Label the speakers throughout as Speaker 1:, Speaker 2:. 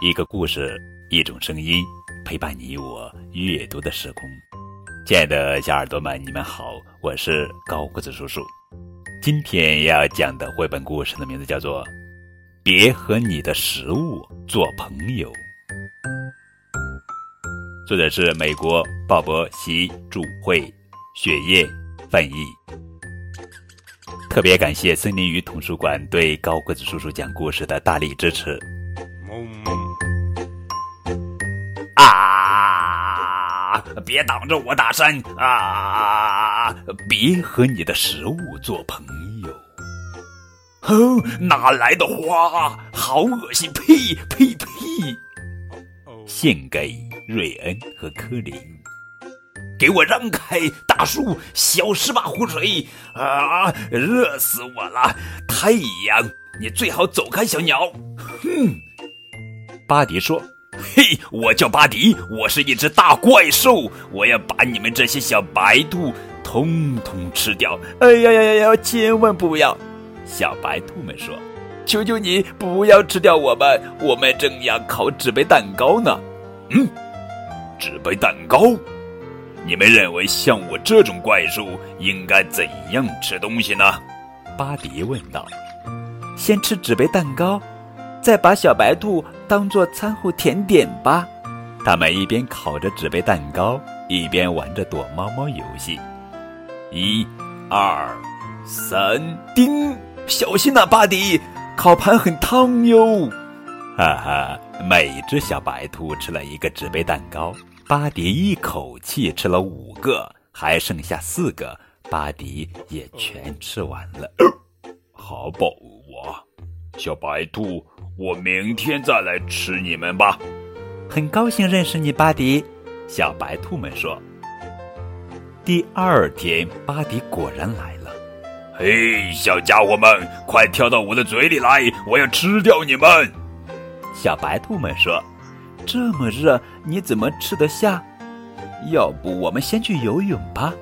Speaker 1: 一个故事，一种声音，陪伴你我阅读的时空。亲爱的小耳朵们，你们好，我是高个子叔叔。今天要讲的绘本故事的名字叫做《别和你的食物做朋友》，作者是美国鲍勃席著，会雪夜翻译。特别感谢森林鱼图书馆对高个子叔叔讲故事的大力支持。别挡着我打山啊！别和你的食物做朋友。哦，哪来的花？好恶心！呸呸呸！献给瑞恩和科林。给我让开！大树，小十把湖水啊！热死我了！太阳，你最好走开！小鸟，哼！巴迪说：“嘿，我叫巴迪，我是一只大怪兽，我要把你们这些小白兔通通吃掉！”哎呀呀呀呀！千万不要！小白兔们说：“求求你不要吃掉我们，我们正要烤纸杯蛋糕呢。”嗯，纸杯蛋糕。你们认为像我这种怪兽应该怎样吃东西呢？巴迪问道。先吃纸杯蛋糕，再把小白兔当做餐后甜点吧。他们一边烤着纸杯蛋糕，一边玩着躲猫猫游戏。一、二、三，叮！小心呐，巴迪，烤盘很烫哟。哈哈，每只小白兔吃了一个纸杯蛋糕。巴迪一口气吃了五个，还剩下四个，巴迪也全吃完了。好饱啊，小白兔，我明天再来吃你们吧。很高兴认识你，巴迪。小白兔们说。第二天，巴迪果然来了。嘿，小家伙们，快跳到我的嘴里来，我要吃掉你们！小白兔们说。这么热，你怎么吃得下？要不我们先去游泳吧？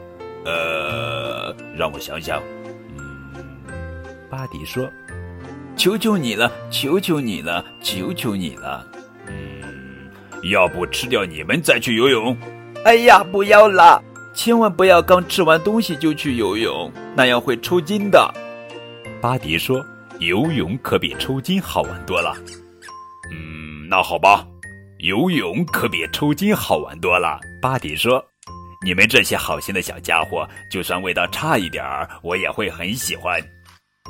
Speaker 1: 呃，让我想想。嗯，巴迪说：“求求你了，求求你了，求求你了。”嗯，要不吃掉你们再去游泳？哎呀，不要啦！千万不要刚吃完东西就去游泳，那样会抽筋的。巴迪说：“游泳可比抽筋好玩多了。”嗯，那好吧。游泳可比抽筋好玩多了，巴迪说：“你们这些好心的小家伙，就算味道差一点儿，我也会很喜欢。”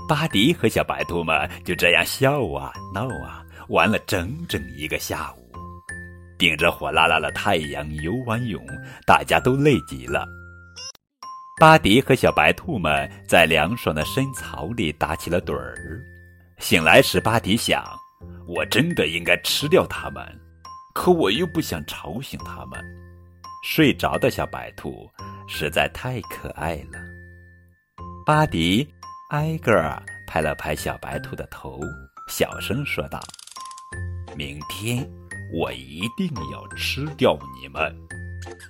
Speaker 1: 巴迪和小白兔们就这样笑啊闹啊，玩了整整一个下午，顶着火辣辣的太阳游完泳，大家都累极了。巴迪和小白兔们在凉爽的深草里打起了盹儿。醒来时，巴迪想：“我真的应该吃掉它们。”可我又不想吵醒它们，睡着的小白兔实在太可爱了。巴迪挨个儿拍了拍小白兔的头，小声说道：“明天我一定要吃掉你们。”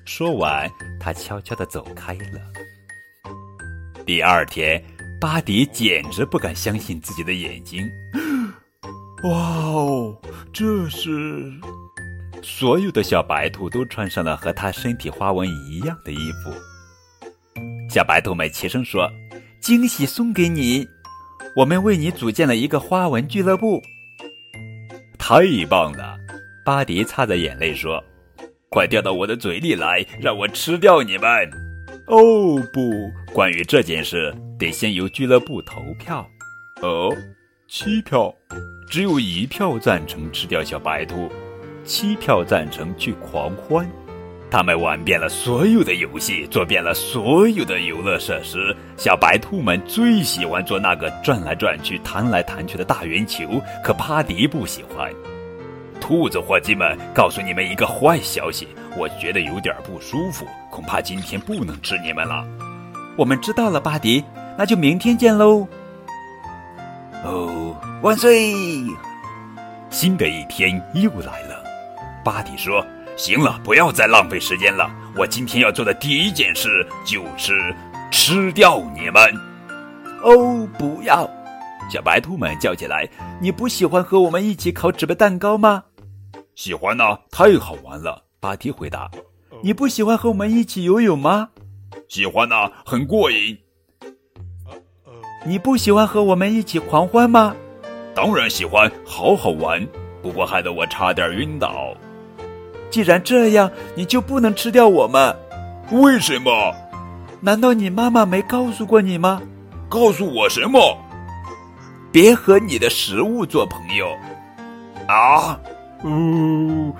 Speaker 1: 说完，他悄悄地走开了。第二天，巴迪简直不敢相信自己的眼睛。哇哦，这是……所有的小白兔都穿上了和它身体花纹一样的衣服。小白兔们齐声说：“惊喜送给你，我们为你组建了一个花纹俱乐部。”太棒了！巴迪擦着眼泪说：“快掉到我的嘴里来，让我吃掉你们！”哦不，关于这件事，得先由俱乐部投票。哦，七票，只有一票赞成吃掉小白兔。七票赞成去狂欢，他们玩遍了所有的游戏，做遍了所有的游乐设施。小白兔们最喜欢做那个转来转去、弹来弹去的大圆球，可巴迪不喜欢。兔子伙计们，告诉你们一个坏消息，我觉得有点不舒服，恐怕今天不能吃你们了。我们知道了，巴迪，那就明天见喽。哦，万岁！新的一天又来了。巴迪说：“行了，不要再浪费时间了。我今天要做的第一件事就是吃掉你们。”哦，不要！小白兔们叫起来：“你不喜欢和我们一起烤纸杯蛋糕吗？”喜欢呢，太好玩了。
Speaker 2: 巴迪回答。你不喜欢和我们一起游泳吗？
Speaker 1: 喜欢呢，很过瘾。
Speaker 2: 你不喜欢和我们一起狂欢吗？
Speaker 1: 当然喜欢，好好玩。不过害得我差点晕倒。
Speaker 2: 既然这样，你就不能吃掉我们。
Speaker 1: 为什么？
Speaker 2: 难道你妈妈没告诉过你吗？
Speaker 1: 告诉我什么？
Speaker 2: 别和你的食物做朋友。
Speaker 1: 啊？
Speaker 2: 呜！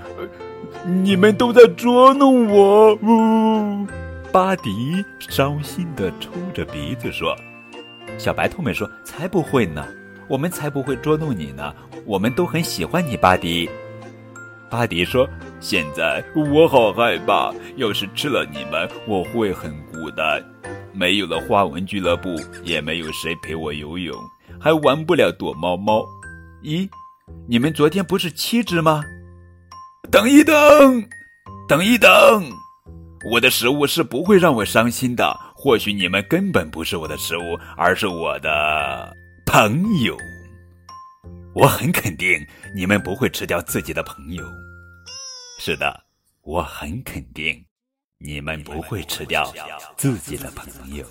Speaker 2: 你们都在捉弄我！呜！
Speaker 1: 巴迪伤心的抽着鼻子说：“
Speaker 2: 小白兔们说，才不会呢，我们才不会捉弄你呢。我们都很喜欢你，巴迪。”
Speaker 1: 巴迪说：“现在我好害怕，要是吃了你们，我会很孤单。没有了花纹俱乐部，也没有谁陪我游泳，还玩不了躲猫猫。
Speaker 2: 咦，你们昨天不是七只吗？”
Speaker 1: 等一等，等一等，我的食物是不会让我伤心的。或许你们根本不是我的食物，而是我的朋友。我很肯定你们不会吃掉自己的朋友。是的，我很肯定你们不会吃掉自己的朋友。